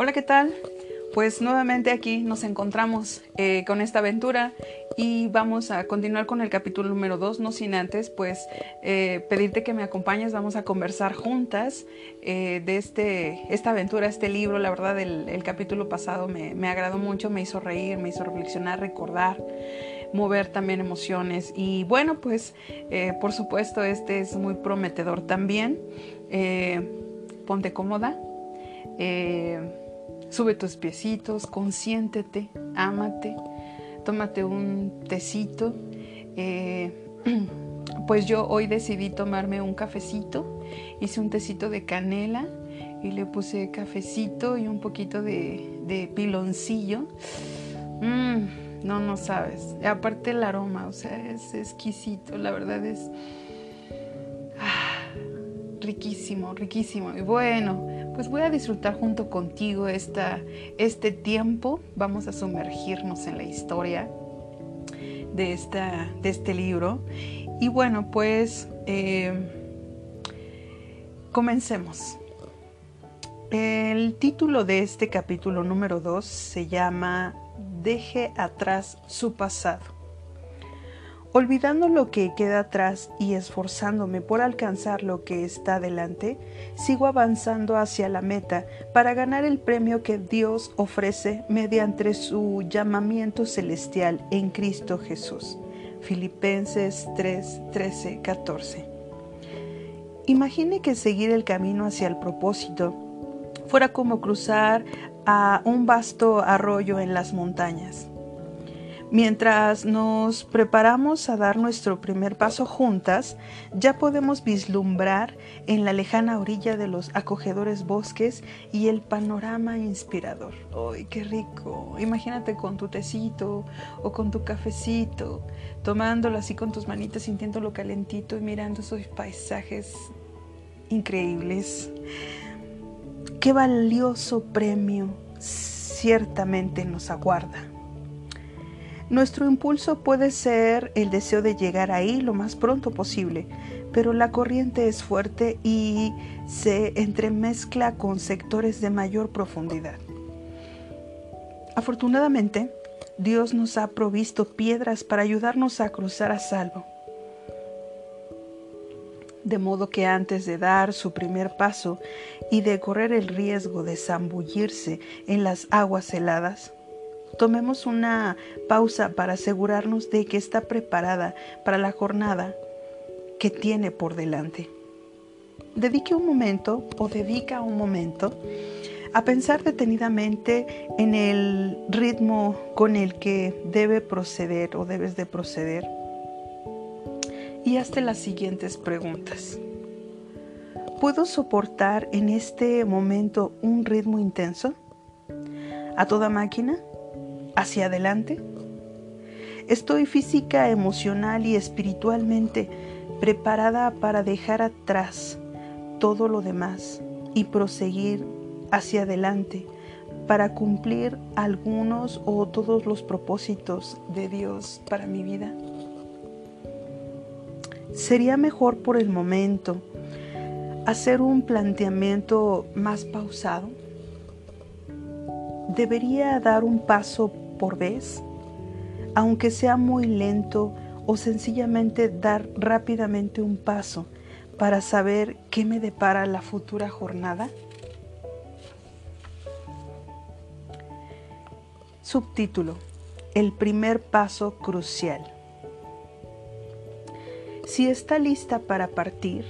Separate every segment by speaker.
Speaker 1: Hola, ¿qué tal? Pues nuevamente aquí nos encontramos eh, con esta aventura y vamos a continuar con el capítulo número 2, no sin antes pues eh, pedirte que me acompañes, vamos a conversar juntas eh, de este, esta aventura, este libro, la verdad el, capítulo pasado me, me, agradó mucho, me hizo reír, me hizo reflexionar, recordar, mover también emociones y bueno pues por supuesto este es muy prometedor también, ponte cómoda. Sube tus piecitos, consiéntete, ámate, tómate un tecito. Eh, pues yo hoy decidí tomarme un cafecito, hice un tecito de canela y le puse cafecito y un poquito de, piloncillo. Mm, no, no sabes. Aparte el aroma, o sea, es exquisito, la verdad es riquísimo, riquísimo. Y bueno, pues voy a disfrutar junto contigo esta, este tiempo. Vamos a sumergirnos en la historia de, esta, de este libro. Y bueno, pues eh, comencemos. El título de este capítulo número 2 se llama Deje atrás su pasado. Olvidando lo que queda atrás y esforzándome por alcanzar lo que está delante, sigo avanzando hacia la meta para ganar el premio que Dios ofrece mediante su llamamiento celestial en Cristo Jesús. Filipenses 3, 13, 14. Imagine que seguir el camino hacia el propósito fuera como cruzar a un vasto arroyo en las montañas. Mientras nos preparamos a dar nuestro primer paso juntas, ya podemos vislumbrar en la lejana orilla de los acogedores bosques y el panorama inspirador. ¡Ay, qué rico! Imagínate con tu tecito o con tu cafecito, tomándolo así con tus manitas, sintiéndolo calentito y mirando esos paisajes increíbles. ¡Qué valioso premio ciertamente nos aguarda! Nuestro impulso puede ser el deseo de llegar ahí lo más pronto posible, pero la corriente es fuerte y se entremezcla con sectores de mayor profundidad. Afortunadamente, Dios nos ha provisto piedras para ayudarnos a cruzar a salvo. De modo que antes de dar su primer paso y de correr el riesgo de zambullirse en las aguas heladas, Tomemos una pausa para asegurarnos de que está preparada para la jornada que tiene por delante. Dedique un momento o dedica un momento a pensar detenidamente en el ritmo con el que debe proceder o debes de proceder y hazte las siguientes preguntas. ¿Puedo soportar en este momento un ritmo intenso? ¿A toda máquina? Hacia adelante? Estoy física, emocional y espiritualmente preparada para dejar atrás todo lo demás y proseguir hacia adelante para cumplir algunos o todos los propósitos de Dios para mi vida. Sería mejor por el momento hacer un planteamiento más pausado. Debería dar un paso por vez, aunque sea muy lento o sencillamente dar rápidamente un paso para saber qué me depara la futura jornada? Subtítulo. El primer paso crucial. Si está lista para partir,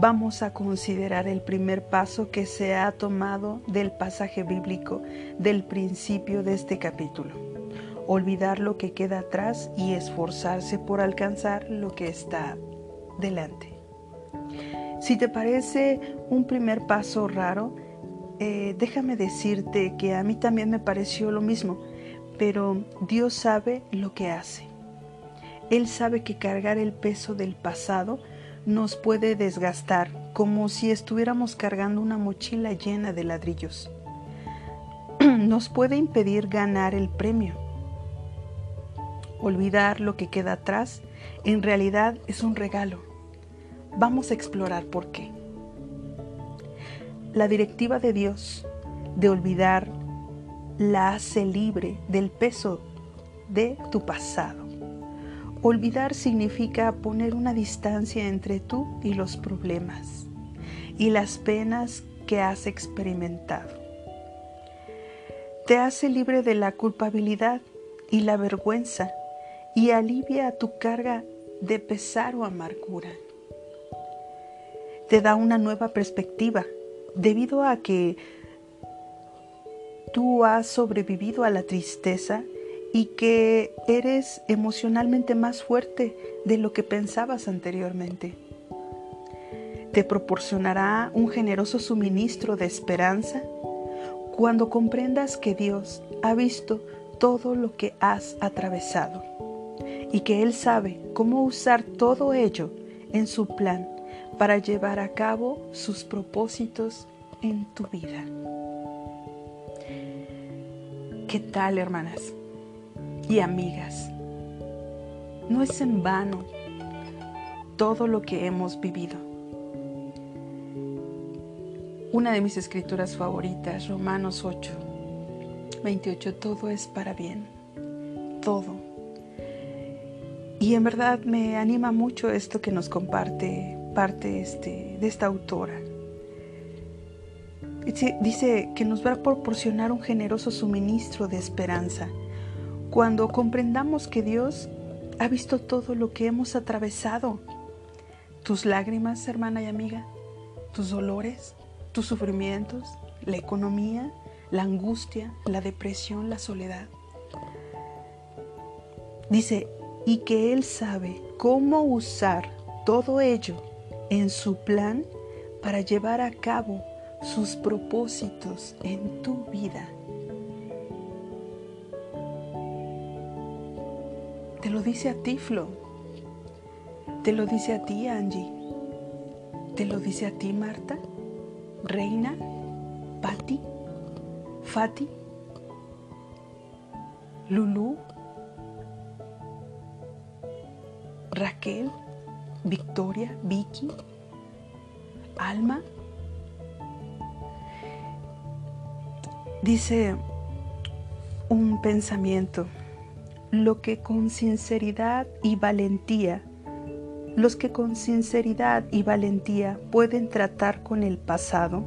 Speaker 1: vamos a considerar el primer paso que se ha tomado del pasaje bíblico del principio de este capítulo olvidar lo que queda atrás y esforzarse por alcanzar lo que está delante. Si te parece un primer paso raro, eh, déjame decirte que a mí también me pareció lo mismo, pero Dios sabe lo que hace. Él sabe que cargar el peso del pasado nos puede desgastar, como si estuviéramos cargando una mochila llena de ladrillos. Nos puede impedir ganar el premio Olvidar lo que queda atrás en realidad es un regalo. Vamos a explorar por qué. La directiva de Dios, de olvidar la hace libre del peso de tu pasado. Olvidar significa poner una distancia entre tú y los problemas y las penas que has experimentado. Te hace libre de la culpabilidad y la vergüenza y alivia tu carga de pesar o amargura. Te da una nueva perspectiva debido a que tú has sobrevivido a la tristeza y que eres emocionalmente más fuerte de lo que pensabas anteriormente. Te proporcionará un generoso suministro de esperanza cuando comprendas que Dios ha visto todo lo que has atravesado y que Él sabe cómo usar todo ello en su plan para llevar a cabo sus propósitos en tu vida. ¿Qué tal, hermanas y amigas? No es en vano todo lo que hemos vivido. Una de mis escrituras favoritas, Romanos 8, 28, todo es para bien, todo. Y en verdad me anima mucho esto que nos comparte parte este, de esta autora. Dice que nos va a proporcionar un generoso suministro de esperanza cuando comprendamos que Dios ha visto todo lo que hemos atravesado. Tus lágrimas, hermana y amiga, tus dolores, tus sufrimientos, la economía, la angustia, la depresión, la soledad. Dice, y que Él sabe cómo usar todo ello en su plan para llevar a cabo sus propósitos en tu vida. Te lo dice a ti, Flo. Te lo dice a ti, Angie. Te lo dice a ti, Marta, Reina, Patti, Fati, Lulu, Raquel, Victoria, Vicky, Alma. Dice un pensamiento, lo que con sinceridad y valentía, los que con sinceridad y valentía pueden tratar con el pasado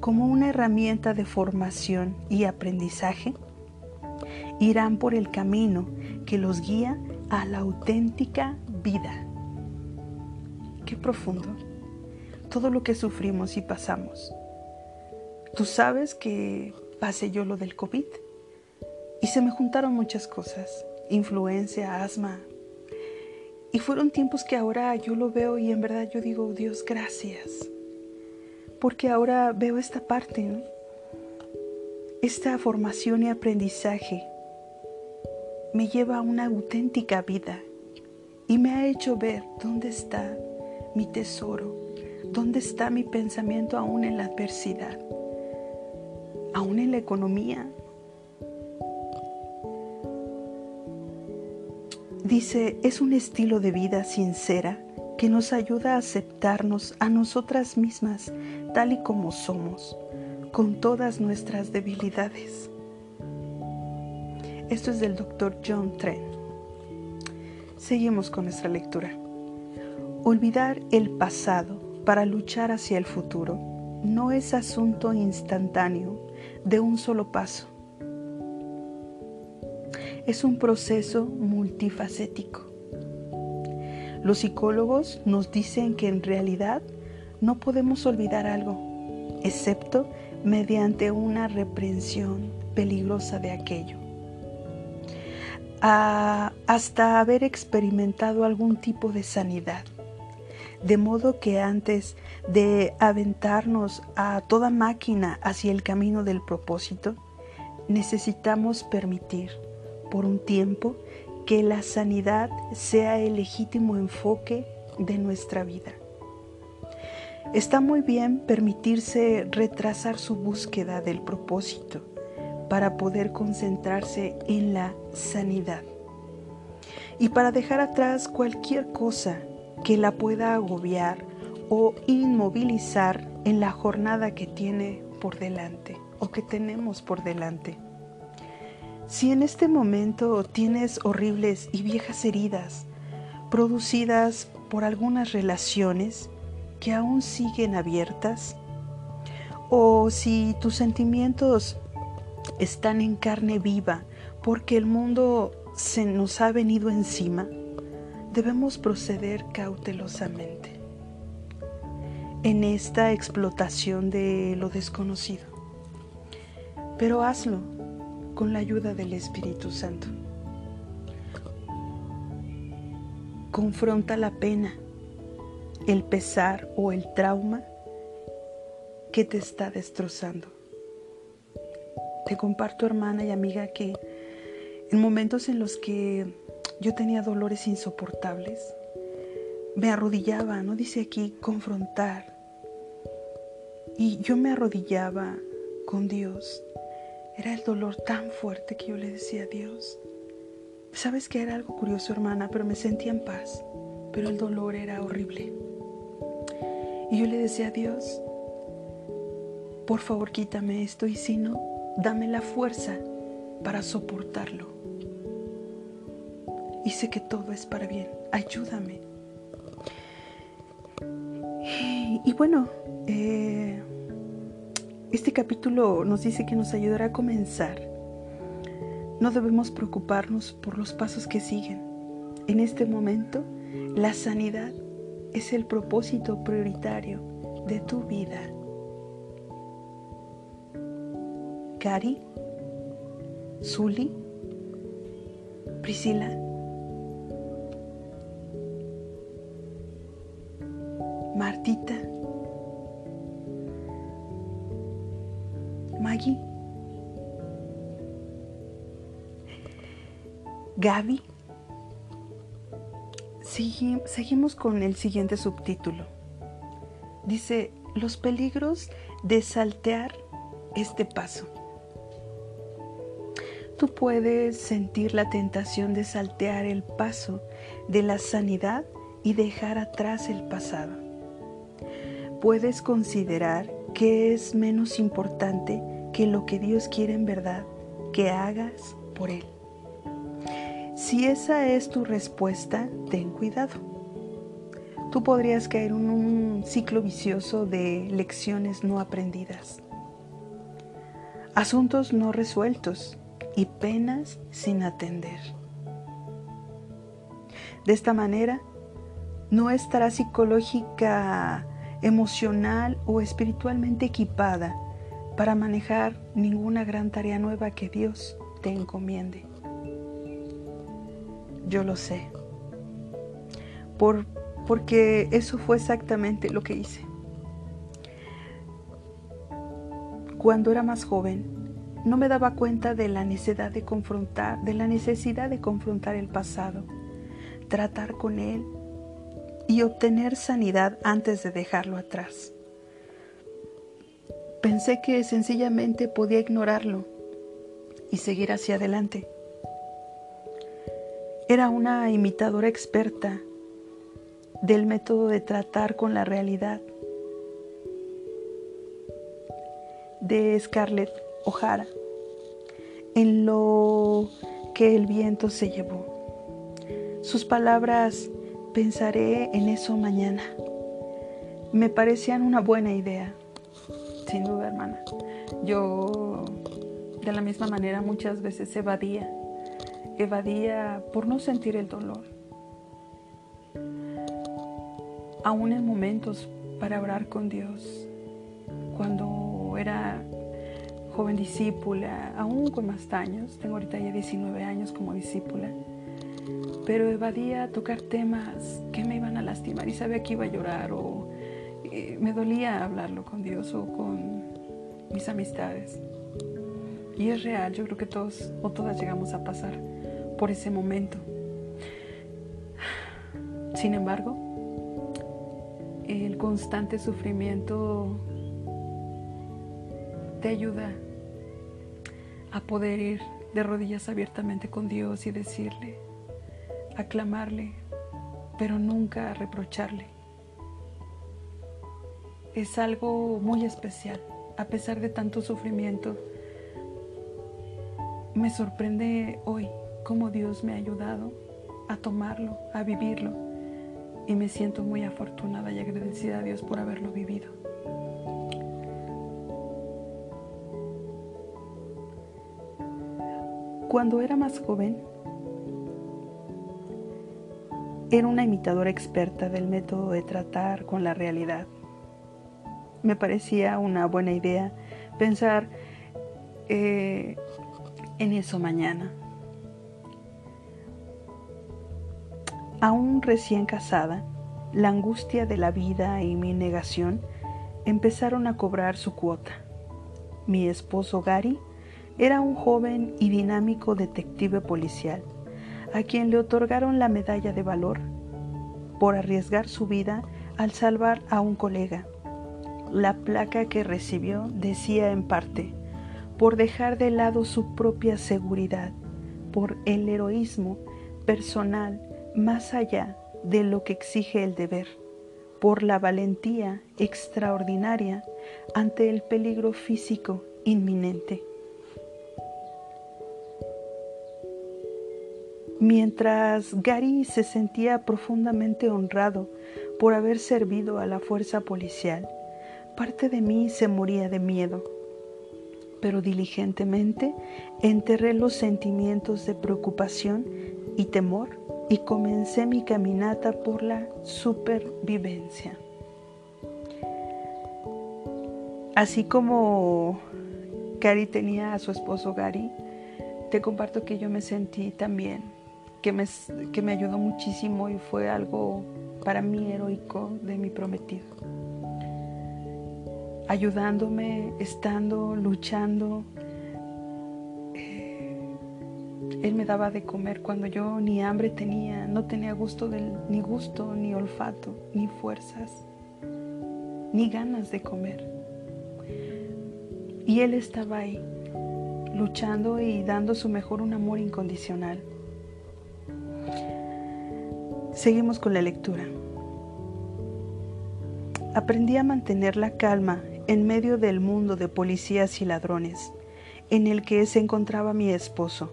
Speaker 1: como una herramienta de formación y aprendizaje, irán por el camino que los guía a la auténtica vida. Qué profundo. Todo lo que sufrimos y pasamos. Tú sabes que pasé yo lo del COVID y se me juntaron muchas cosas. Influencia, asma. Y fueron tiempos que ahora yo lo veo y en verdad yo digo, Dios, gracias. Porque ahora veo esta parte, esta formación y aprendizaje me lleva a una auténtica vida y me ha hecho ver dónde está mi tesoro, dónde está mi pensamiento aún en la adversidad, aún en la economía. Dice, es un estilo de vida sincera que nos ayuda a aceptarnos a nosotras mismas tal y como somos, con todas nuestras debilidades. Esto es del doctor John Trent. Seguimos con nuestra lectura. Olvidar el pasado para luchar hacia el futuro no es asunto instantáneo de un solo paso. Es un proceso multifacético. Los psicólogos nos dicen que en realidad no podemos olvidar algo, excepto mediante una reprensión peligrosa de aquello hasta haber experimentado algún tipo de sanidad. De modo que antes de aventarnos a toda máquina hacia el camino del propósito, necesitamos permitir por un tiempo que la sanidad sea el legítimo enfoque de nuestra vida. Está muy bien permitirse retrasar su búsqueda del propósito para poder concentrarse en la sanidad y para dejar atrás cualquier cosa que la pueda agobiar o inmovilizar en la jornada que tiene por delante. o que tenemos por delante. Si en este momento tienes horribles y viejas heridas producidas por algunas relaciones que aún siguen abiertas, o si tus sentimientos están en carne viva porque el mundo se nos ha venido encima, debemos proceder cautelosamente en esta explotación de lo desconocido. Pero hazlo con la ayuda del Espíritu Santo. Confronta la pena, el pesar o el trauma que te está destrozando. Te comparto, hermana y amiga, que en momentos en los que yo tenía dolores insoportables, me arrodillaba, no dice aquí confrontar, y yo me arrodillaba con Dios. Era el dolor tan fuerte que yo le decía a Dios. Sabes que era algo curioso, hermana, pero me sentía en paz, pero el dolor era horrible. Y yo le decía a Dios, por favor quítame esto y si no, dame la fuerza para soportarlo. Y sé que todo es para bien, ayúdame. Y bueno, eh, este capítulo nos dice que nos ayudará a comenzar. No debemos preocuparnos por los pasos que siguen. En este momento, la sanidad es el propósito prioritario de tu vida. Cari, Zuli, Priscila, Martita, Gaby. seguimos con el siguiente subtítulo. Dice, los peligros de saltear este paso. Tú puedes sentir la tentación de saltear el paso de la sanidad y dejar atrás el pasado. Puedes considerar que es menos importante que lo que Dios quiere en verdad que hagas por Él. Si esa es tu respuesta, ten cuidado. Tú podrías caer en un ciclo vicioso de lecciones no aprendidas, asuntos no resueltos y penas sin atender. De esta manera, no estará psicológica, emocional o espiritualmente equipada para manejar ninguna gran tarea nueva que Dios te encomiende. Yo lo sé, por, porque eso fue exactamente lo que hice. Cuando era más joven, no me daba cuenta de la necesidad de confrontar, de la necesidad de confrontar el pasado, tratar con él y obtener sanidad antes de dejarlo atrás. Pensé que sencillamente podía ignorarlo y seguir hacia adelante. Era una imitadora experta del método de tratar con la realidad de Scarlett Ojara, en lo que el viento se llevó. Sus palabras, pensaré en eso mañana, me parecían una buena idea, sin duda hermana. Yo de la misma manera muchas veces evadía, evadía por no sentir el dolor. Aún en momentos para orar con Dios, cuando era joven discípula, aún con más años, tengo ahorita ya 19 años como discípula, pero evadía tocar temas que me iban a lastimar y sabía que iba a llorar o eh, me dolía hablarlo con Dios o con mis amistades. Y es real, yo creo que todos o todas llegamos a pasar por ese momento. Sin embargo, el constante sufrimiento te ayuda a poder ir de rodillas abiertamente con Dios y decirle, aclamarle, pero nunca reprocharle. Es algo muy especial a pesar de tanto sufrimiento, me sorprende hoy cómo Dios me ha ayudado a tomarlo, a vivirlo. Y me siento muy afortunada y agradecida a Dios por haberlo vivido. Cuando era más joven, era una imitadora experta del método de tratar con la realidad. Me parecía una buena idea pensar eh, en eso mañana. Aún recién casada, la angustia de la vida y mi negación empezaron a cobrar su cuota. Mi esposo Gary era un joven y dinámico detective policial, a quien le otorgaron la medalla de valor por arriesgar su vida al salvar a un colega. La placa que recibió decía en parte, por dejar de lado su propia seguridad, por el heroísmo personal más allá de lo que exige el deber, por la valentía extraordinaria ante el peligro físico inminente. Mientras Gary se sentía profundamente honrado por haber servido a la fuerza policial, parte de mí se moría de miedo pero diligentemente enterré los sentimientos de preocupación y temor y comencé mi caminata por la supervivencia. Así como Gary tenía a su esposo Gary, te comparto que yo me sentí también, que me, que me ayudó muchísimo y fue algo para mí heroico de mi prometido ayudándome, estando, luchando. Eh, él me daba de comer cuando yo ni hambre tenía, no tenía gusto del, ni gusto, ni olfato, ni fuerzas, ni ganas de comer. Y él estaba ahí, luchando y dando su mejor un amor incondicional. Seguimos con la lectura. Aprendí a mantener la calma en medio del mundo de policías y ladrones, en el que se encontraba mi esposo,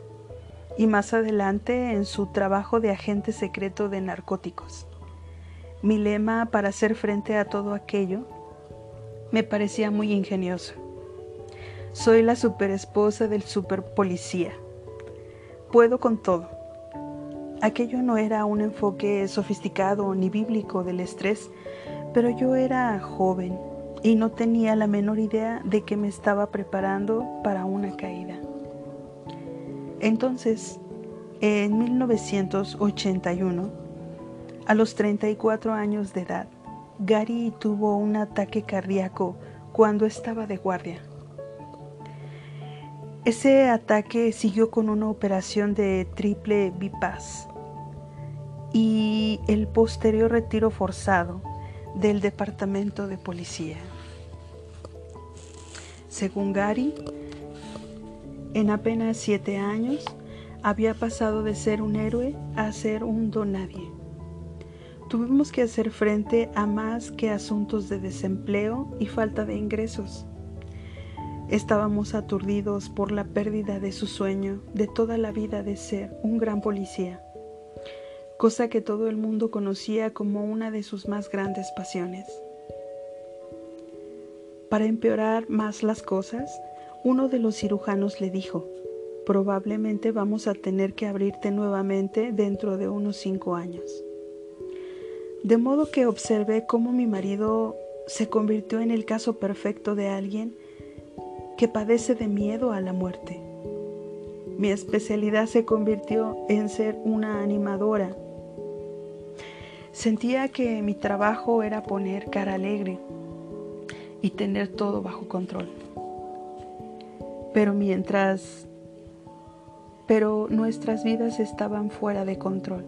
Speaker 1: y más adelante en su trabajo de agente secreto de narcóticos. Mi lema para hacer frente a todo aquello me parecía muy ingenioso. Soy la superesposa del super policía. Puedo con todo. Aquello no era un enfoque sofisticado ni bíblico del estrés, pero yo era joven y no tenía la menor idea de que me estaba preparando para una caída. Entonces, en 1981, a los 34 años de edad, Gary tuvo un ataque cardíaco cuando estaba de guardia. Ese ataque siguió con una operación de triple bypass y el posterior retiro forzado del departamento de policía. Según Gary, en apenas siete años había pasado de ser un héroe a ser un donadie. Tuvimos que hacer frente a más que asuntos de desempleo y falta de ingresos. Estábamos aturdidos por la pérdida de su sueño de toda la vida de ser un gran policía, cosa que todo el mundo conocía como una de sus más grandes pasiones. Para empeorar más las cosas, uno de los cirujanos le dijo, probablemente vamos a tener que abrirte nuevamente dentro de unos cinco años. De modo que observé cómo mi marido se convirtió en el caso perfecto de alguien que padece de miedo a la muerte. Mi especialidad se convirtió en ser una animadora. Sentía que mi trabajo era poner cara alegre y tener todo bajo control. Pero mientras, pero nuestras vidas estaban fuera de control.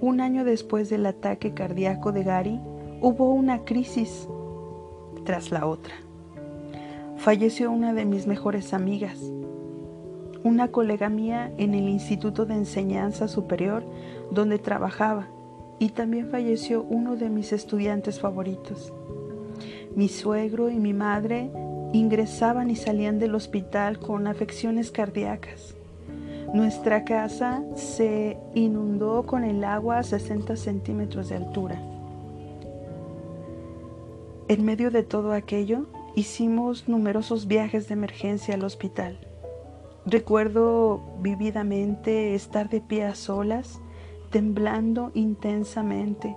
Speaker 1: Un año después del ataque cardíaco de Gary, hubo una crisis tras la otra. Falleció una de mis mejores amigas, una colega mía en el Instituto de Enseñanza Superior donde trabajaba, y también falleció uno de mis estudiantes favoritos. Mi suegro y mi madre ingresaban y salían del hospital con afecciones cardíacas. Nuestra casa se inundó con el agua a 60 centímetros de altura. En medio de todo aquello, hicimos numerosos viajes de emergencia al hospital. Recuerdo vividamente estar de pie a solas, temblando intensamente,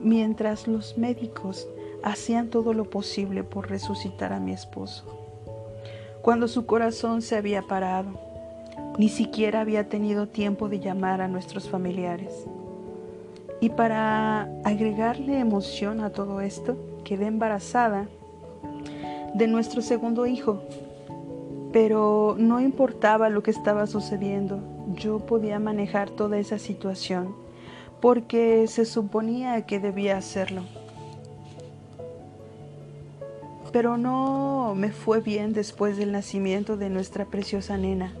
Speaker 1: mientras los médicos hacían todo lo posible por resucitar a mi esposo. Cuando su corazón se había parado, ni siquiera había tenido tiempo de llamar a nuestros familiares. Y para agregarle emoción a todo esto, quedé embarazada de nuestro segundo hijo. Pero no importaba lo que estaba sucediendo, yo podía manejar toda esa situación porque se suponía que debía hacerlo. Pero no me fue bien después del nacimiento de nuestra preciosa nena.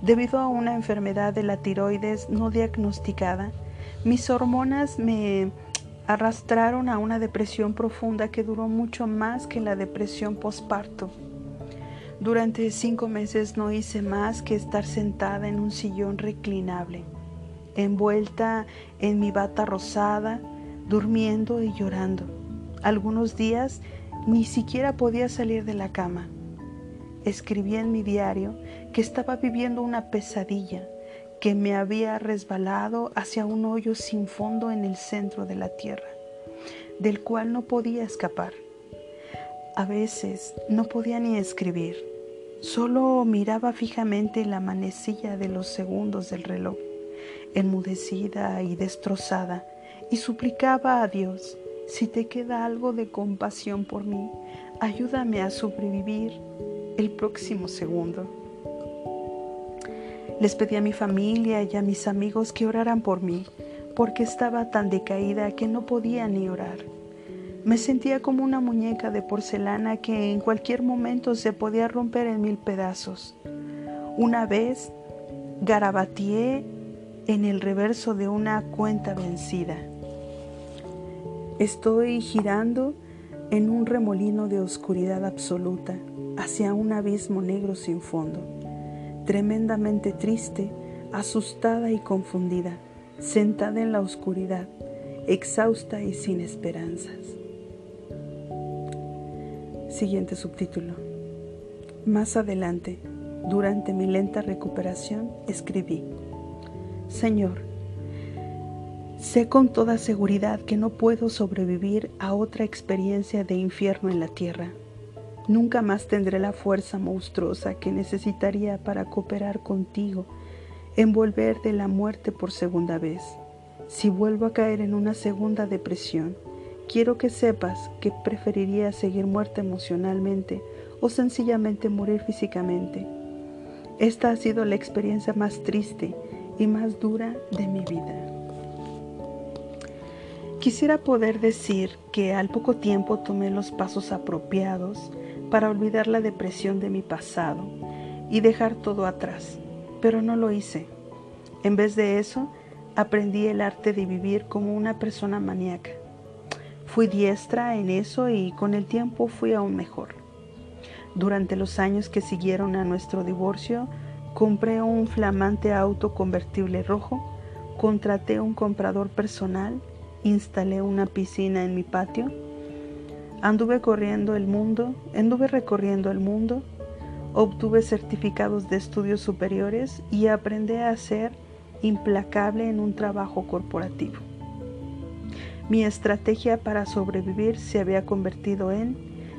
Speaker 1: Debido a una enfermedad de la tiroides no diagnosticada, mis hormonas me arrastraron a una depresión profunda que duró mucho más que la depresión posparto. Durante cinco meses no hice más que estar sentada en un sillón reclinable, envuelta en mi bata rosada, durmiendo y llorando. Algunos días ni siquiera podía salir de la cama. Escribí en mi diario que estaba viviendo una pesadilla que me había resbalado hacia un hoyo sin fondo en el centro de la tierra, del cual no podía escapar. A veces no podía ni escribir, solo miraba fijamente la manecilla de los segundos del reloj, enmudecida y destrozada, y suplicaba a Dios, si te queda algo de compasión por mí, ayúdame a sobrevivir el próximo segundo. Les pedí a mi familia y a mis amigos que oraran por mí, porque estaba tan decaída que no podía ni orar. Me sentía como una muñeca de porcelana que en cualquier momento se podía romper en mil pedazos. Una vez garabateé en el reverso de una cuenta vencida. Estoy girando en un remolino de oscuridad absoluta hacia un abismo negro sin fondo tremendamente triste, asustada y confundida, sentada en la oscuridad, exhausta y sin esperanzas. Siguiente subtítulo. Más adelante, durante mi lenta recuperación, escribí, Señor, sé con toda seguridad que no puedo sobrevivir a otra experiencia de infierno en la tierra Nunca más tendré la fuerza monstruosa que necesitaría para cooperar contigo en volver de la muerte por segunda vez. Si vuelvo a caer en una segunda depresión, quiero que sepas que preferiría seguir muerta emocionalmente o sencillamente morir físicamente. Esta ha sido la experiencia más triste y más dura de mi vida. Quisiera poder decir que al poco tiempo tomé los pasos apropiados para olvidar la depresión de mi pasado y dejar todo atrás, pero no lo hice. En vez de eso, aprendí el arte de vivir como una persona maníaca. Fui diestra en eso y con el tiempo fui aún mejor. Durante los años que siguieron a nuestro divorcio, compré un flamante auto convertible rojo, contraté un comprador personal, instalé una piscina en mi patio, Anduve corriendo el mundo, anduve recorriendo el mundo, obtuve certificados de estudios superiores y aprendí a ser implacable en un trabajo corporativo. Mi estrategia para sobrevivir se había convertido en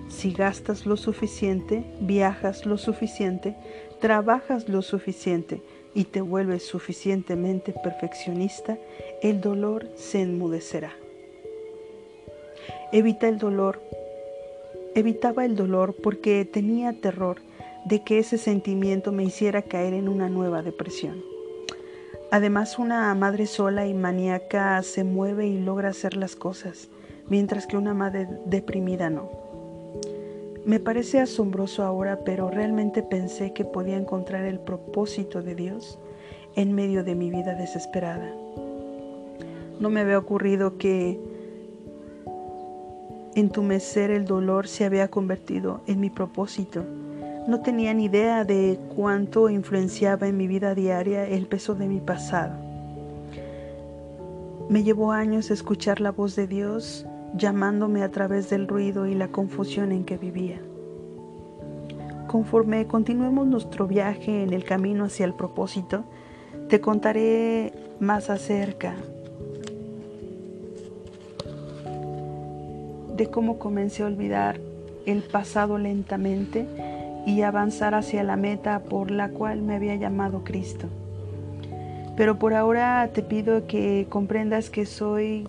Speaker 1: si gastas lo suficiente, viajas lo suficiente, trabajas lo suficiente y te vuelves suficientemente perfeccionista, el dolor se enmudecerá. Evita el dolor. Evitaba el dolor porque tenía terror de que ese sentimiento me hiciera caer en una nueva depresión. Además, una madre sola y maníaca se mueve y logra hacer las cosas, mientras que una madre deprimida no. Me parece asombroso ahora, pero realmente pensé que podía encontrar el propósito de Dios en medio de mi vida desesperada. No me había ocurrido que entumecer el dolor se había convertido en mi propósito. No tenía ni idea de cuánto influenciaba en mi vida diaria el peso de mi pasado. Me llevó años escuchar la voz de Dios llamándome a través del ruido y la confusión en que vivía. Conforme continuemos nuestro viaje en el camino hacia el propósito, te contaré más acerca de cómo comencé a olvidar el pasado lentamente y avanzar hacia la meta por la cual me había llamado Cristo. Pero por ahora te pido que comprendas que soy,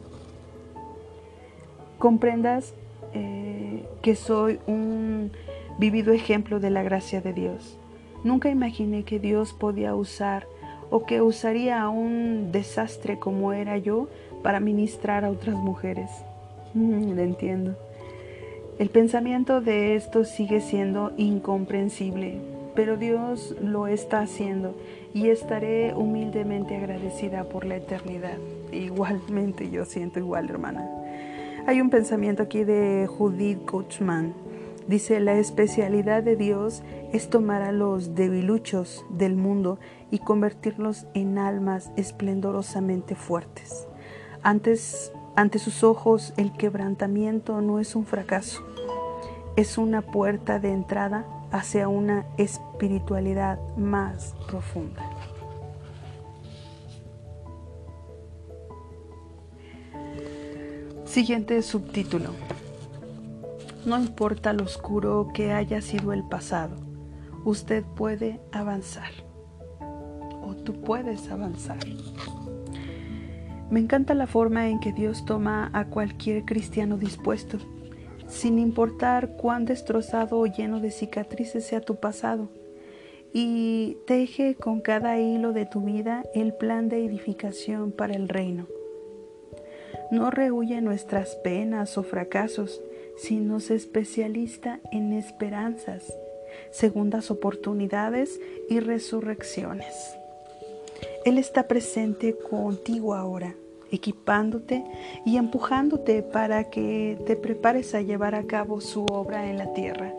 Speaker 1: comprendas eh, que soy un vivido ejemplo de la gracia de Dios. Nunca imaginé que Dios podía usar o que usaría a un desastre como era yo para ministrar a otras mujeres. Mm, lo entiendo. El pensamiento de esto sigue siendo incomprensible, pero Dios lo está haciendo y estaré humildemente agradecida por la eternidad. Igualmente yo siento igual, hermana. Hay un pensamiento aquí de Judith Kutzman. Dice, la especialidad de Dios es tomar a los debiluchos del mundo y convertirlos en almas esplendorosamente fuertes. Antes ante sus ojos el quebrantamiento no es un fracaso, es una puerta de entrada hacia una espiritualidad más profunda. Siguiente subtítulo. No importa lo oscuro que haya sido el pasado, usted puede avanzar. O tú puedes avanzar. Me encanta la forma en que Dios toma a cualquier cristiano dispuesto, sin importar cuán destrozado o lleno de cicatrices sea tu pasado, y teje con cada hilo de tu vida el plan de edificación para el reino. No rehuye nuestras penas o fracasos, sino se especialista en esperanzas, segundas oportunidades y resurrecciones. Él está presente contigo ahora, equipándote y empujándote para que te prepares a llevar a cabo su obra en la tierra.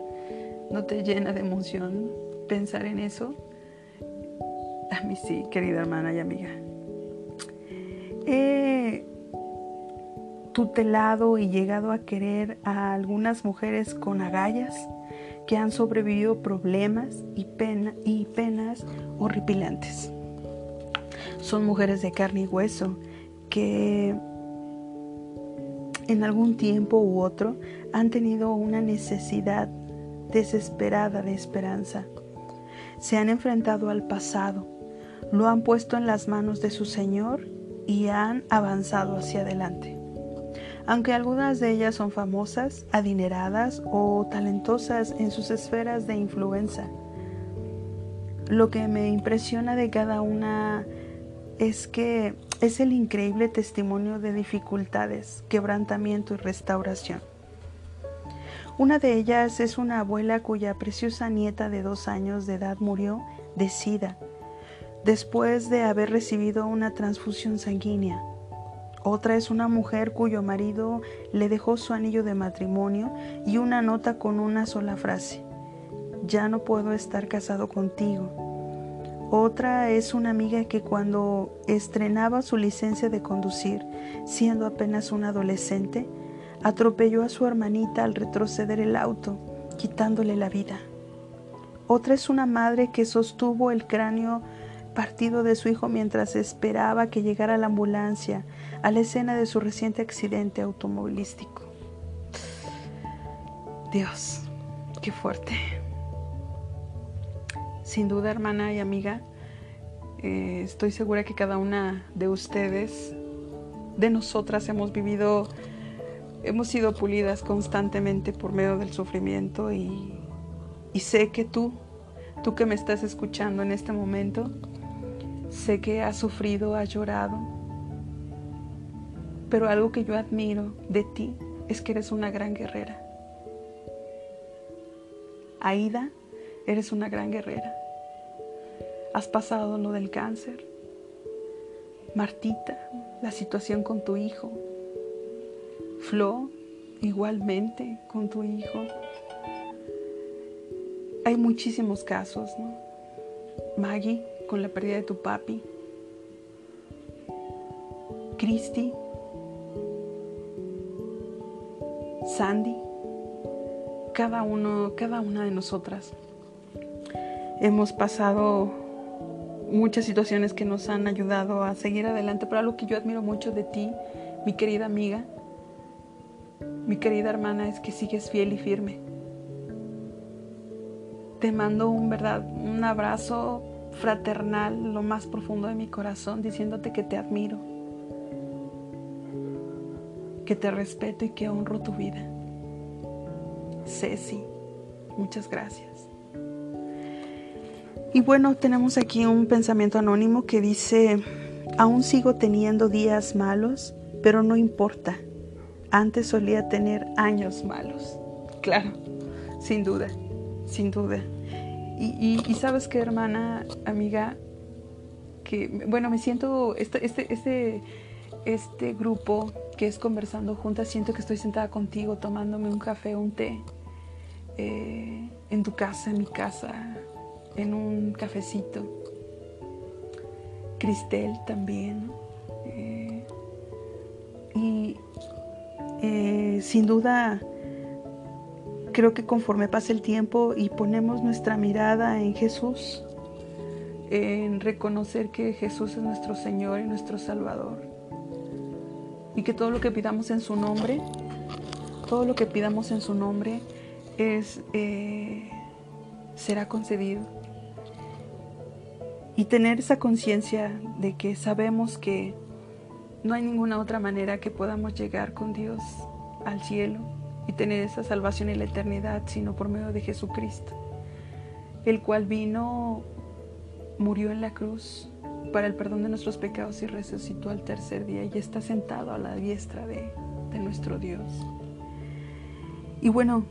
Speaker 1: ¿No te llena de emoción pensar en eso? A mí sí, querida hermana y amiga. He tutelado y llegado a querer a algunas mujeres con agallas que han sobrevivido problemas y, y penas horripilantes son mujeres de carne y hueso que en algún tiempo u otro han tenido una necesidad desesperada de esperanza. Se han enfrentado al pasado, lo han puesto en las manos de su Señor y han avanzado hacia adelante. Aunque algunas de ellas son famosas, adineradas o talentosas en sus esferas de influencia, lo que me impresiona de cada una es que es el increíble testimonio de dificultades, quebrantamiento y restauración. Una de ellas es una abuela cuya preciosa nieta de dos años de edad murió de sida después de haber recibido una transfusión sanguínea. Otra es una mujer cuyo marido le dejó su anillo de matrimonio y una nota con una sola frase. Ya no puedo estar casado contigo otra es una amiga que cuando estrenaba su licencia de conducir, siendo apenas un adolescente, atropelló a su hermanita al retroceder el auto, quitándole la vida. Otra es una madre que sostuvo el cráneo partido de su hijo mientras esperaba que llegara la ambulancia a la escena de su reciente accidente automovilístico. Dios, qué fuerte. Sin duda, hermana y amiga, eh, estoy segura que cada una de ustedes, de nosotras, hemos vivido, hemos sido pulidas constantemente por medio del sufrimiento y, y sé que tú, tú que me estás escuchando en este momento, sé que has sufrido, has llorado, pero algo que yo admiro de ti es que eres una gran guerrera. Aida, eres una gran guerrera. Has pasado lo del cáncer. Martita, la situación con tu hijo. Flo, igualmente con tu hijo. Hay muchísimos casos, ¿no? Maggie con la pérdida de tu papi. Christy. Sandy. Cada uno, cada una de nosotras hemos pasado muchas situaciones que nos han ayudado a seguir adelante, pero algo que yo admiro mucho de ti, mi querida amiga, mi querida hermana, es que sigues fiel y firme. Te mando un verdad, un abrazo fraternal, lo más profundo de mi corazón, diciéndote que te admiro, que te respeto y que honro tu vida. Ceci, muchas gracias. Y bueno, tenemos aquí un pensamiento anónimo que dice, aún sigo teniendo días malos, pero no importa. Antes solía tener años malos. Claro, sin duda, sin duda. Y, sabes qué, hermana, amiga, que, bueno, me siento, este, este, este, este grupo que es conversando juntas, siento que estoy sentada contigo tomándome un café, un té, eh, en tu casa, en mi casa, en un cafecito. Cristel también. Eh, y eh, sin duda, creo que conforme pasa el tiempo y ponemos nuestra mirada en Jesús, en reconocer que Jesús es nuestro Señor y nuestro Salvador, y que todo lo que pidamos en su nombre, todo lo que pidamos en su nombre es eh, será concedido. Y tener esa conciencia de que sabemos que no hay ninguna otra manera que podamos llegar con Dios al cielo y tener esa salvación en la eternidad, sino por medio de Jesucristo, el cual vino, murió en la cruz para el perdón de nuestros pecados y resucitó al tercer día y está sentado a la diestra de, de nuestro Dios. Y bueno,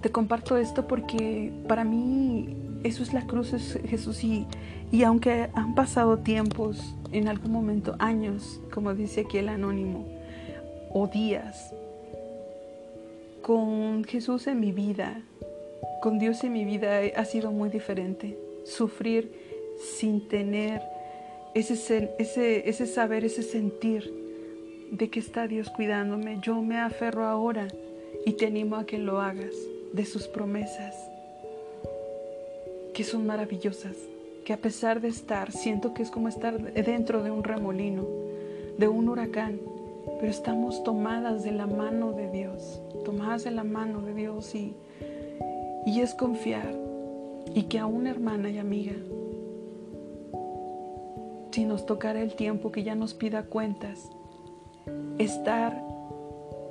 Speaker 1: te comparto esto porque para mí eso es la cruz, es Jesús y y aunque han pasado tiempos, en algún momento, años, como dice aquí el anónimo, o días, con Jesús en mi vida, con Dios en mi vida ha sido muy diferente. Sufrir sin tener ese, ese, ese saber, ese sentir de que está Dios cuidándome. Yo me aferro ahora y te animo a que lo hagas de sus promesas, que son maravillosas que a pesar de estar, siento que es como estar dentro de un remolino, de un huracán, pero estamos tomadas de la mano de Dios, tomadas de la mano de Dios y, y es confiar y que a una hermana y amiga, si nos tocará el tiempo que ya nos pida cuentas, estar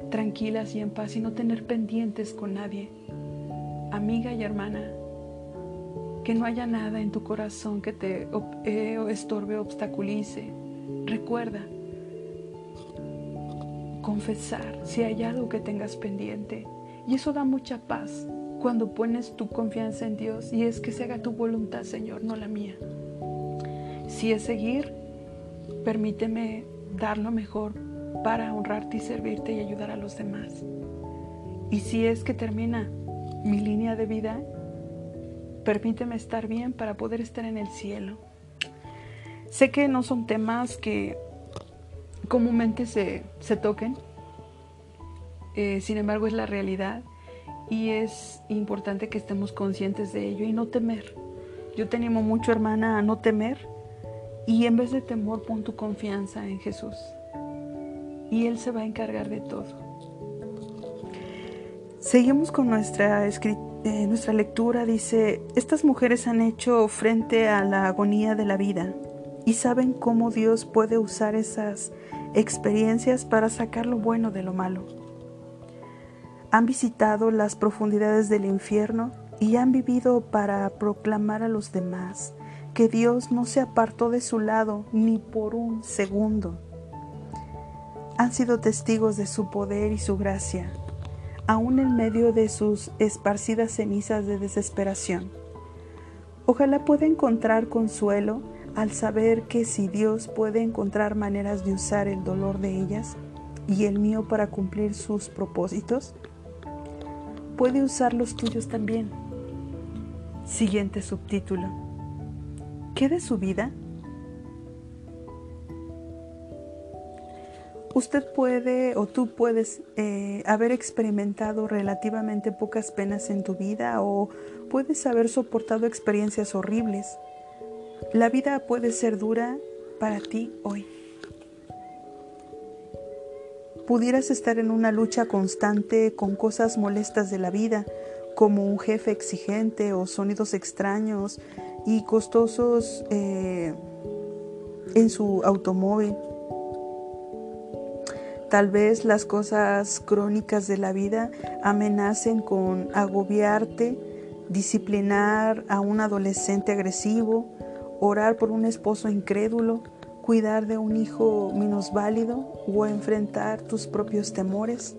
Speaker 1: tranquilas y en paz y no tener pendientes con nadie, amiga y hermana, que no haya nada en tu corazón que te eh, estorbe o obstaculice. Recuerda confesar si hay algo que tengas pendiente. Y eso da mucha paz cuando pones tu confianza en Dios y es que se haga tu voluntad, Señor, no la mía. Si es seguir, permíteme dar lo mejor para honrarte y servirte y ayudar a los demás. Y si es que termina mi línea de vida, Permíteme estar bien para poder estar en el cielo. Sé que no son temas que comúnmente se, toquen, eh, sin embargo es la realidad y es importante que estemos conscientes de ello y no temer. Yo te animo mucho, hermana, a no temer y en vez de temor pon tu confianza en Jesús y Él se va a encargar de todo. Seguimos con nuestra escritura nuestra lectura dice, estas mujeres han hecho frente a la agonía de la vida y saben cómo Dios puede usar esas experiencias para sacar lo bueno de lo malo. Han visitado las profundidades del infierno y han vivido para proclamar a los demás que Dios no se apartó de su lado ni por un segundo. Han sido testigos de su poder y su gracia aún en medio de sus esparcidas cenizas de desesperación. Ojalá pueda encontrar consuelo al saber que si Dios puede encontrar maneras de usar el dolor de ellas y el mío para cumplir sus propósitos, puede usar los tuyos también. Siguiente subtítulo. ¿Qué de su vida? Usted puede o tú puedes eh, haber experimentado relativamente pocas penas en tu vida o puedes haber soportado experiencias horribles. La vida puede ser dura para ti hoy. Pudieras estar en una lucha constante con cosas molestas de la vida, como un jefe exigente o sonidos extraños y costosos eh, en su automóvil. Tal vez las cosas crónicas de la vida amenacen con agobiarte, disciplinar a un adolescente agresivo, orar por un esposo incrédulo, cuidar de un hijo minusválido o enfrentar tus propios temores.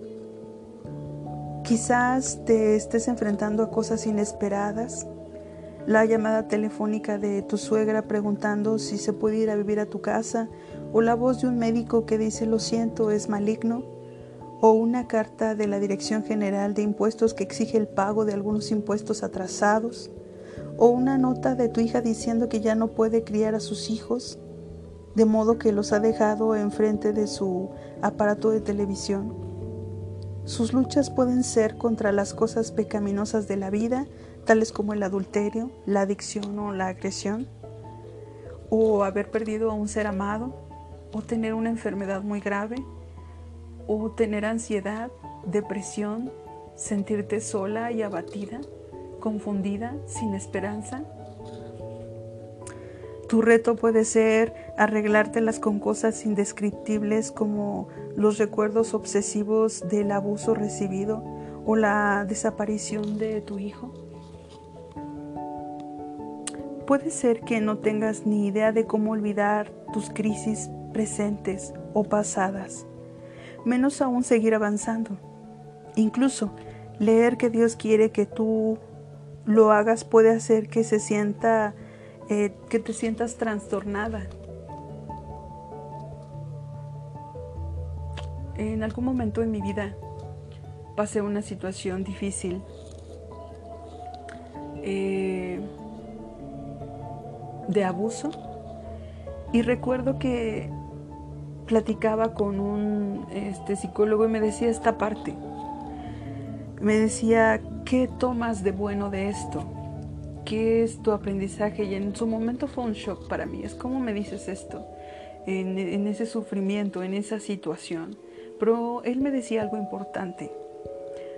Speaker 1: Quizás te estés enfrentando a cosas inesperadas, la llamada telefónica de tu suegra preguntando si se puede ir a vivir a tu casa, o la voz de un médico que dice lo siento, es maligno, o una carta de la Dirección General de Impuestos que exige el pago de algunos impuestos atrasados, o una nota de tu hija diciendo que ya no puede criar a sus hijos, de modo que los ha dejado enfrente de su aparato de televisión. Sus luchas pueden ser contra las cosas pecaminosas de la vida, tales como el adulterio, la adicción o la agresión, o haber perdido a un ser amado, o tener una enfermedad muy grave, o tener ansiedad, depresión, sentirte sola y abatida confundida, sin esperanza? Tu reto puede ser arreglártelas con cosas indescriptibles como los recuerdos obsesivos del abuso recibido o la desaparición de tu hijo. Puede ser que no tengas ni idea de cómo olvidar tus crisis presentes o pasadas, menos aún seguir avanzando. Incluso leer que Dios quiere que tú lo hagas puede hacer que se sienta, eh, que te sientas trastornada. En algún momento en mi vida pasé una situación difícil. Eh, de abuso y recuerdo que platicaba con un este, psicólogo y me decía esta parte. Me decía, ¿qué tomas de bueno de esto? ¿Qué es tu aprendizaje? Y en su momento fue un shock para mí. Es como me dices esto, en, en ese sufrimiento, en esa situación. Pero él me decía algo importante.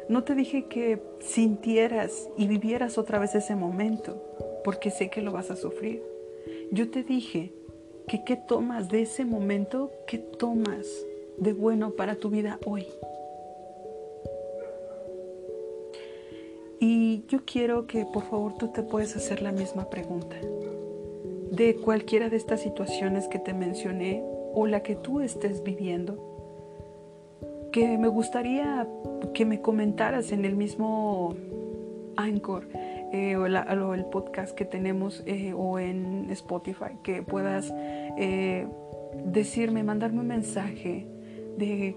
Speaker 1: No te dije que sintieras y vivieras otra vez ese momento, porque sé que lo vas a sufrir. Yo te dije que qué tomas de ese momento, qué tomas de bueno para tu vida hoy. Y yo quiero que por favor tú te puedas hacer la misma pregunta. De cualquiera de estas situaciones que te mencioné o la que tú estés viviendo, que me gustaría que me comentaras en el mismo Anchor eh, o, el podcast que tenemos eh, o en Spotify, que puedas eh, decirme, mandarme un mensaje de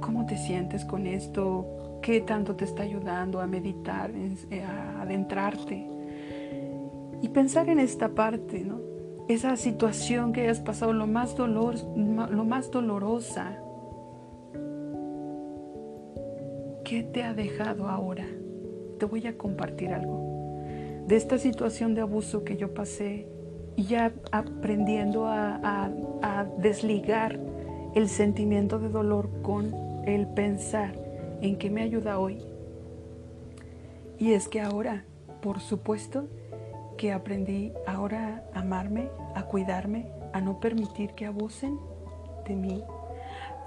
Speaker 1: cómo te sientes con esto, qué tanto te está ayudando a meditar, a adentrarte y pensar en esta parte, ¿no? Esa situación que hayas pasado, lo más, dolor, lo más dolorosa, ¿qué te ha dejado ahora? Te voy a compartir algo. De esta situación de abuso que yo pasé y ya aprendiendo a desligar el sentimiento de dolor con el pensar en qué me ayuda hoy. Y es que ahora, por supuesto, que aprendí ahora a amarme, a cuidarme, a no permitir que abusen de mí,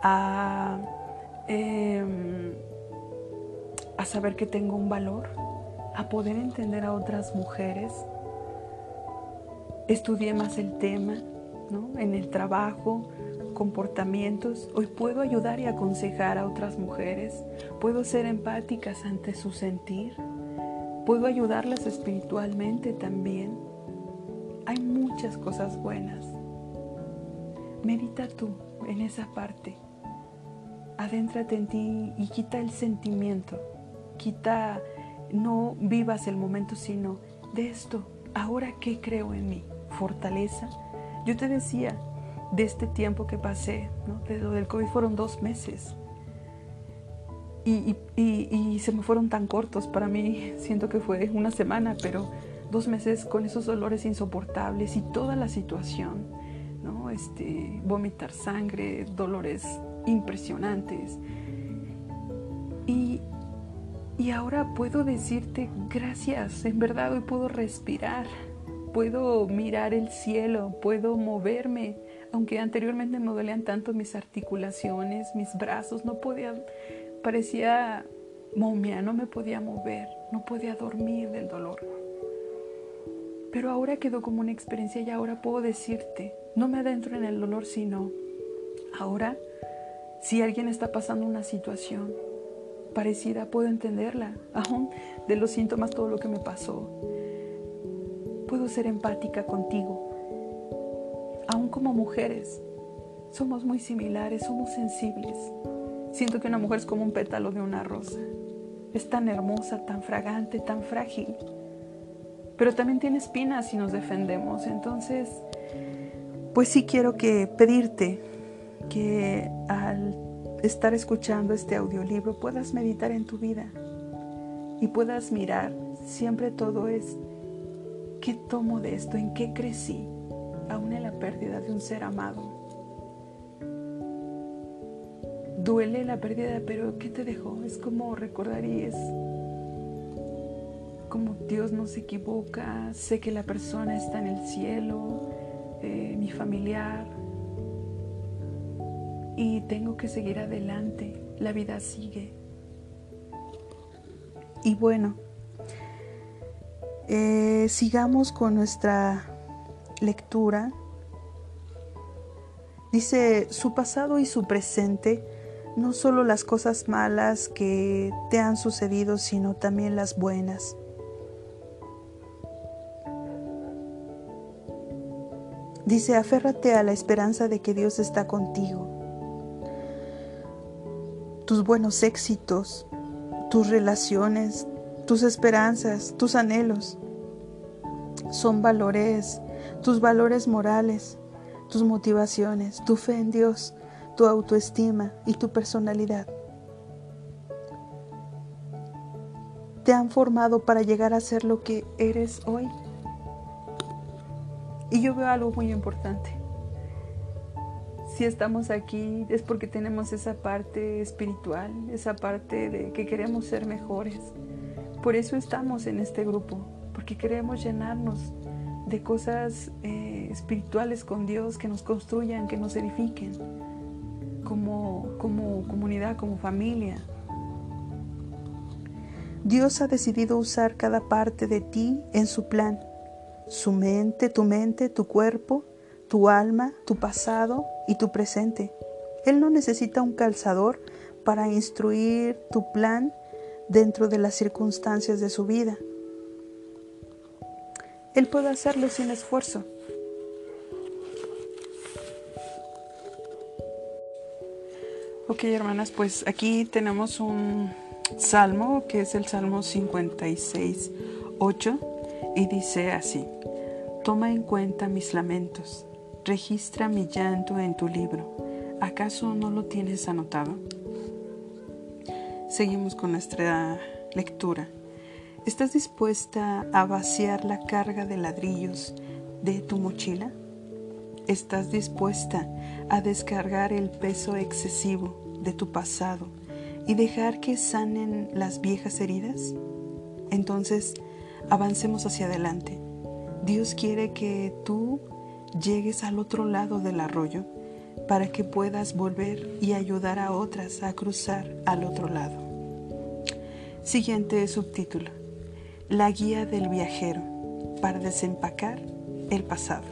Speaker 1: a, em, a saber que tengo un valor, a poder entender a otras mujeres. Estudié más el tema, ¿no? En el trabajo, comportamientos, hoy puedo ayudar y aconsejar a otras mujeres, puedo ser empáticas ante su sentir, puedo ayudarlas espiritualmente también. Hay muchas cosas buenas. Medita tú en esa parte. adéntrate en ti y quita el sentimiento, quita, no vivas el momento, sino de esto, ahora qué creo en mí, fortaleza. Yo te decía, de este tiempo que pasé, ¿no? de lo del COVID fueron dos meses. Y, y, se me fueron tan cortos, para mí siento que fue una semana, pero dos meses con esos dolores insoportables y toda la situación, ¿no? Este, vomitar sangre, dolores impresionantes. Y, y ahora puedo decirte gracias, en verdad hoy puedo respirar, puedo mirar el cielo, puedo moverme, aunque anteriormente me dolían tanto mis articulaciones, mis brazos, no podía, parecía momia, no me podía mover, no podía dormir del dolor. Pero ahora quedó como una experiencia y ahora puedo decirte, no me adentro en el dolor, sino ahora, si alguien está pasando una situación parecida, puedo entenderla, aún de los síntomas, todo lo que me pasó. Puedo ser empática contigo, aún como mujeres, somos muy similares, somos sensibles. Siento que una mujer es como un pétalo de una rosa. Es tan hermosa, tan fragante, tan frágil. Pero también tiene espinas si nos defendemos. Entonces, pues sí quiero que pedirte que al estar escuchando este audiolibro puedas meditar en tu vida y puedas mirar. Siempre todo es, ¿qué tomo de esto? ¿En qué crecí? aún en la pérdida de un ser amado. Duele la pérdida, pero ¿qué te dejó? Es como recordar y es como Dios no se equivoca, sé que la persona está en el cielo, eh, mi familiar, y tengo que seguir adelante, la vida sigue. Y bueno, eh, sigamos con nuestra lectura, dice su pasado y su presente, no solo las cosas malas que te han sucedido, sino también las buenas. Dice, aférrate a la esperanza de que Dios está contigo. Tus buenos éxitos, tus relaciones, tus esperanzas, tus anhelos son valores tus valores morales, tus motivaciones, tu fe en Dios, tu autoestima y tu personalidad. Te han formado para llegar a ser lo que eres hoy. Y yo veo algo muy importante. Si estamos aquí es porque tenemos esa parte espiritual, esa parte de que queremos ser mejores. Por eso estamos en este grupo, porque queremos llenarnos de cosas eh, espirituales con Dios que nos construyan, que nos edifiquen como, como comunidad, como familia. Dios ha decidido usar cada parte de ti en su plan. Su mente, tu mente, tu cuerpo, tu alma, tu pasado y tu presente. Él no necesita un calzador para instruir tu plan dentro de las circunstancias de su vida. Él puede hacerlo sin esfuerzo. Ok, hermanas, pues aquí tenemos un salmo que es el Salmo 56, 8 y dice así, Toma en cuenta mis lamentos, registra mi llanto en tu libro. ¿Acaso no lo tienes anotado? Seguimos con nuestra lectura. ¿Estás dispuesta a vaciar la carga de ladrillos de tu mochila? ¿Estás dispuesta a descargar el peso excesivo de tu pasado y dejar que sanen las viejas heridas? Entonces, avancemos hacia adelante. Dios quiere que tú llegues al otro lado del arroyo para que puedas volver y ayudar a otras a cruzar al otro lado. Siguiente subtítulo la guía del viajero para desempacar el pasado.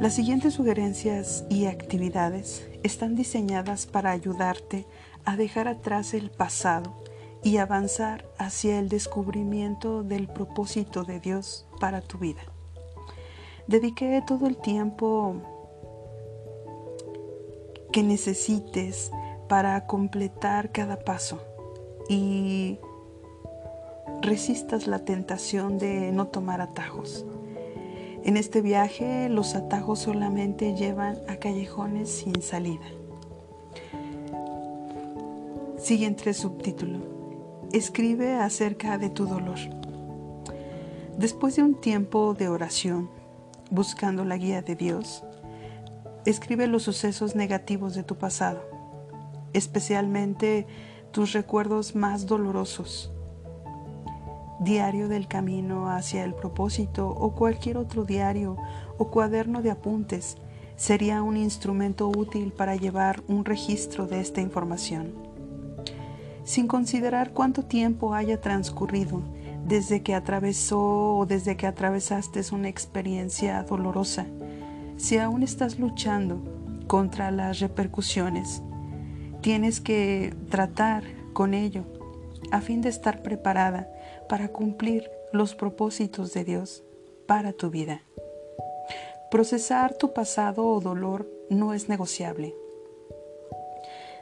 Speaker 1: Las siguientes sugerencias y actividades están diseñadas para ayudarte a dejar atrás el pasado y avanzar hacia el descubrimiento del propósito de Dios para tu vida. Dediqué todo el tiempo que necesites para completar cada paso y resistas la tentación de no tomar atajos. En este viaje los atajos solamente llevan a callejones sin salida. Siguiente subtítulo. Escribe acerca de tu dolor. Después de un tiempo de oración, buscando la guía de Dios, escribe los sucesos negativos de tu pasado, especialmente tus recuerdos más dolorosos diario del camino hacia el propósito o cualquier otro diario o cuaderno de apuntes sería un instrumento útil para llevar un registro de esta información. Sin considerar cuánto tiempo haya transcurrido desde que atravesó o desde que atravesaste una experiencia dolorosa, si aún estás luchando contra las repercusiones, tienes que tratar con ello a fin de estar preparada para cumplir los propósitos de Dios para tu vida. Procesar tu pasado o dolor no es negociable.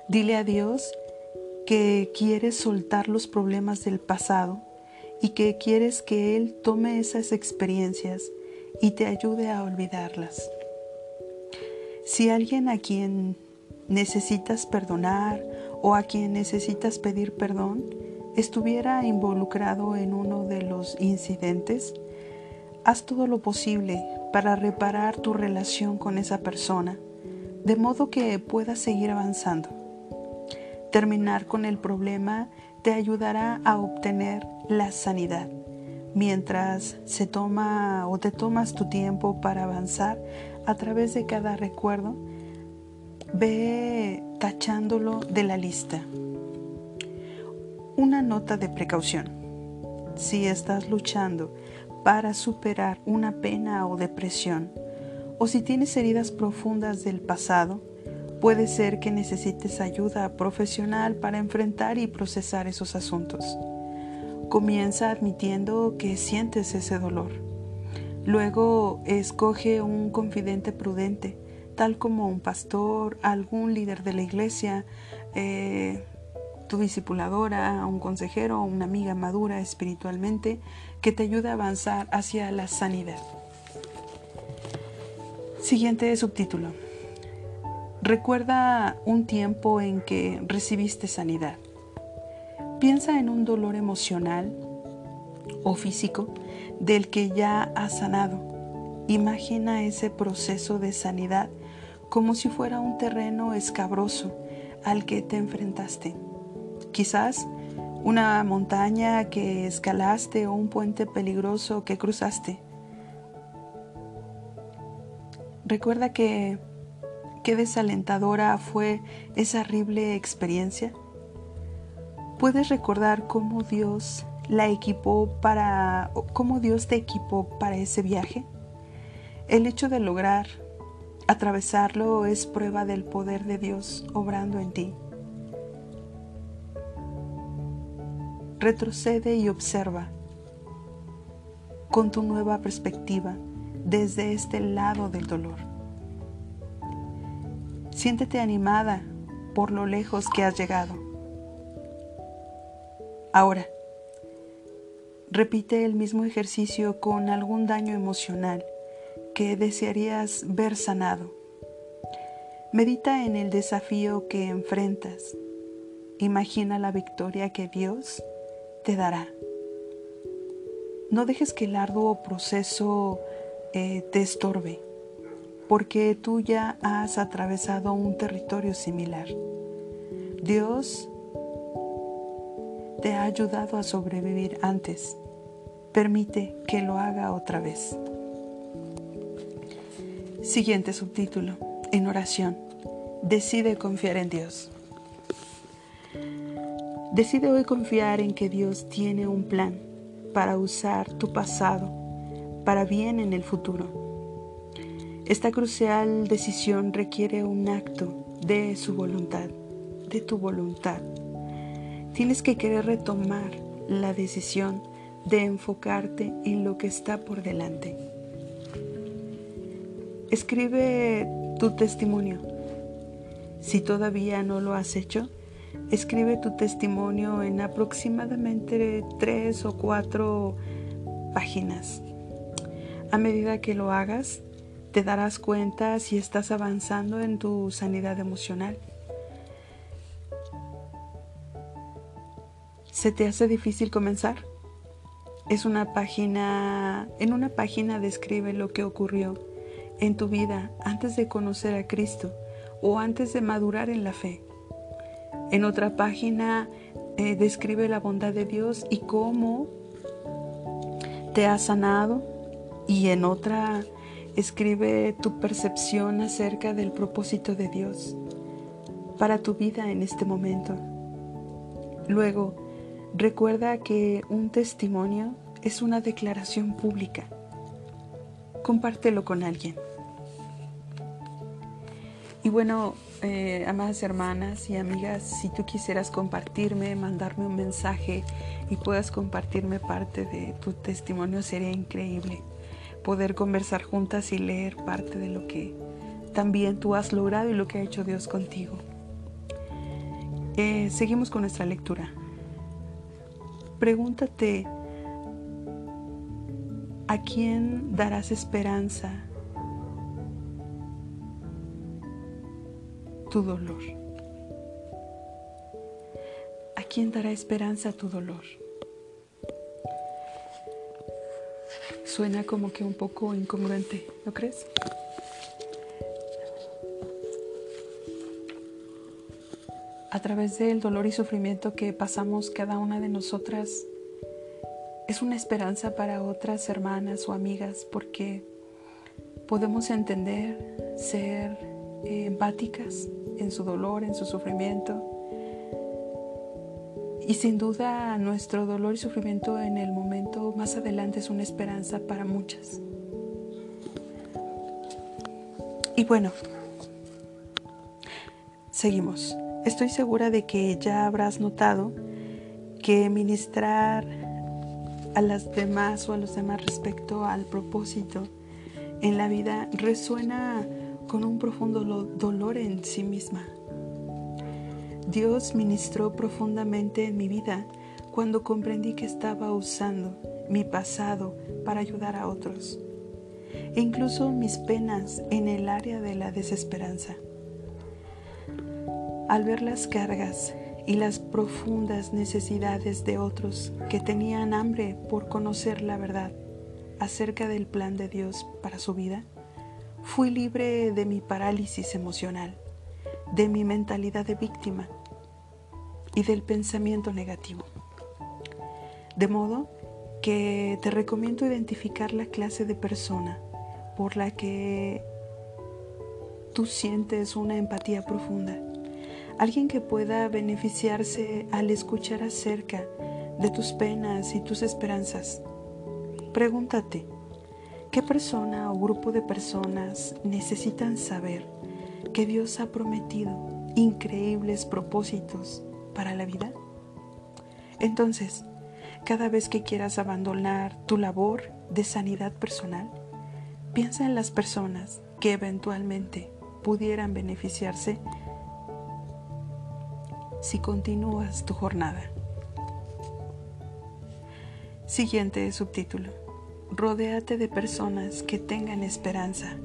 Speaker 1: Dile a Dios que quieres soltar los problemas del pasado y que quieres que Él tome esas experiencias y te ayude a olvidarlas. Si alguien a quien necesitas perdonar o a quien necesitas pedir perdón, estuviera involucrado en uno de los incidentes, haz todo lo posible para reparar tu relación con esa persona, de modo que puedas seguir avanzando. Terminar con el problema te ayudará a obtener la sanidad. Mientras se toma o te tomas tu tiempo para avanzar a través de cada recuerdo, ve tachándolo de la lista. Una nota de precaución. Si estás luchando para superar una pena o depresión, o si tienes heridas profundas del pasado, puede ser que necesites ayuda profesional para enfrentar y procesar esos asuntos. Comienza admitiendo que sientes ese dolor. Luego escoge un confidente prudente, tal como un pastor, algún líder de la iglesia, eh, tu discipuladora, un consejero o una amiga madura espiritualmente que te ayude a avanzar hacia la sanidad. Siguiente subtítulo. Recuerda un tiempo en que recibiste sanidad. Piensa en un dolor emocional o físico del que ya has sanado. Imagina ese proceso de sanidad como si fuera un terreno escabroso al que te enfrentaste quizás una montaña que escalaste o un puente peligroso que cruzaste. Recuerda que qué desalentadora fue esa horrible experiencia. ¿Puedes recordar cómo Dios la equipó para cómo Dios te equipó para ese viaje? El hecho de lograr atravesarlo es prueba del poder de Dios obrando en ti. retrocede y observa con tu nueva perspectiva desde este lado del dolor. Siéntete animada por lo lejos que has llegado. Ahora, repite el mismo ejercicio con algún daño emocional que desearías ver sanado. Medita en el desafío que enfrentas. Imagina la victoria que Dios te dará. No dejes que el arduo proceso eh, te estorbe, porque tú ya has atravesado un territorio similar. Dios te ha ayudado a sobrevivir antes. Permite que lo haga otra vez. Siguiente subtítulo. En oración. Decide confiar en Dios. Decide hoy confiar en que Dios tiene un plan para usar tu pasado para bien en el futuro. Esta crucial decisión requiere un acto de su voluntad, de tu voluntad. Tienes que querer retomar la decisión de enfocarte en lo que está por delante. Escribe tu testimonio Si todavía no lo has hecho, escribe tu testimonio en aproximadamente tres o cuatro páginas. A medida que lo hagas, te darás cuenta si estás avanzando en tu sanidad emocional. ¿Se te hace difícil comenzar? Es una página, en una página describe lo que ocurrió en tu vida antes de conocer a Cristo o antes de madurar en la fe. En otra página eh, describe la bondad de Dios y cómo te ha sanado y en otra escribe tu percepción acerca del propósito de Dios para tu vida en este momento. Luego, Recuerda que un testimonio es una declaración pública. Compártelo con alguien. Y bueno, eh, amadas hermanas y amigas, si tú quisieras compartirme, mandarme un mensaje y puedas compartirme parte de tu testimonio, sería increíble poder conversar juntas y leer parte de lo que también tú has logrado y lo que ha hecho Dios contigo. Eh, seguimos con nuestra lectura. Pregúntate, ¿a quién darás esperanza tu dolor? ¿A quién dará esperanza tu dolor? Suena como que un poco incongruente, ¿no crees? a través del dolor y sufrimiento que pasamos cada una de nosotras, es una esperanza para otras hermanas o amigas porque podemos entender, ser eh, empáticas en su dolor, en su sufrimiento. Y sin duda nuestro dolor y sufrimiento en el momento más adelante es una esperanza para muchas. Y bueno, seguimos. Estoy segura de que ya habrás notado que ministrar a las demás o a los demás respecto al propósito en la vida resuena con un profundo dolor en sí misma. Dios ministró profundamente en mi vida cuando comprendí que estaba usando mi pasado para ayudar a otros, e incluso mis penas en el área de la desesperanza. Al ver las cargas y las profundas necesidades de otros que tenían hambre por conocer la verdad acerca del plan de Dios para su vida, fui libre de mi parálisis emocional, de mi mentalidad de víctima y del pensamiento negativo. De modo que te recomiendo identificar la clase de persona por la que tú sientes una empatía profunda alguien que pueda beneficiarse al escuchar acerca de tus penas y tus esperanzas. Pregúntate, ¿qué persona o grupo de personas necesitan saber que Dios ha prometido increíbles propósitos para la vida? Entonces, cada vez que quieras abandonar tu labor de sanidad personal, piensa en las personas que eventualmente pudieran beneficiarse si continúas tu jornada. Siguiente subtítulo. Rodéate de personas que tengan esperanza.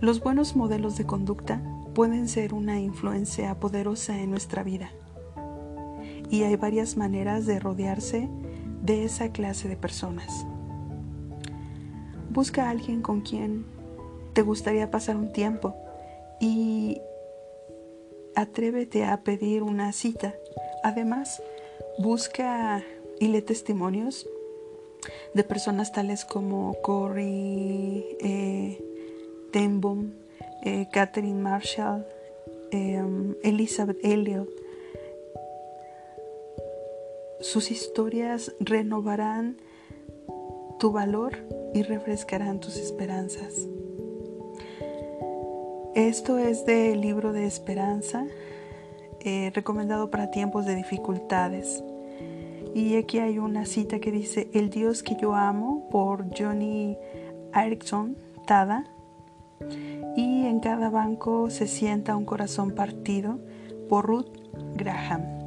Speaker 1: Los buenos modelos de conducta pueden ser una influencia poderosa en nuestra vida. Y hay varias maneras de rodearse de esa clase de personas. Busca a alguien con quien te gustaría pasar un tiempo y atrévete a pedir una cita. Además, busca y lee testimonios de personas tales como Corey eh, eh, Catherine Marshall, em, Elizabeth Elliot. Sus historias renovarán tu valor y refrescarán tus esperanzas. Esto es del libro de esperanza, eh, recomendado para tiempos de dificultades. Y aquí hay una cita que dice, El Dios que yo amo por Johnny Erickson Tada. y en cada banco se sienta un corazón partido por Ruth Graham.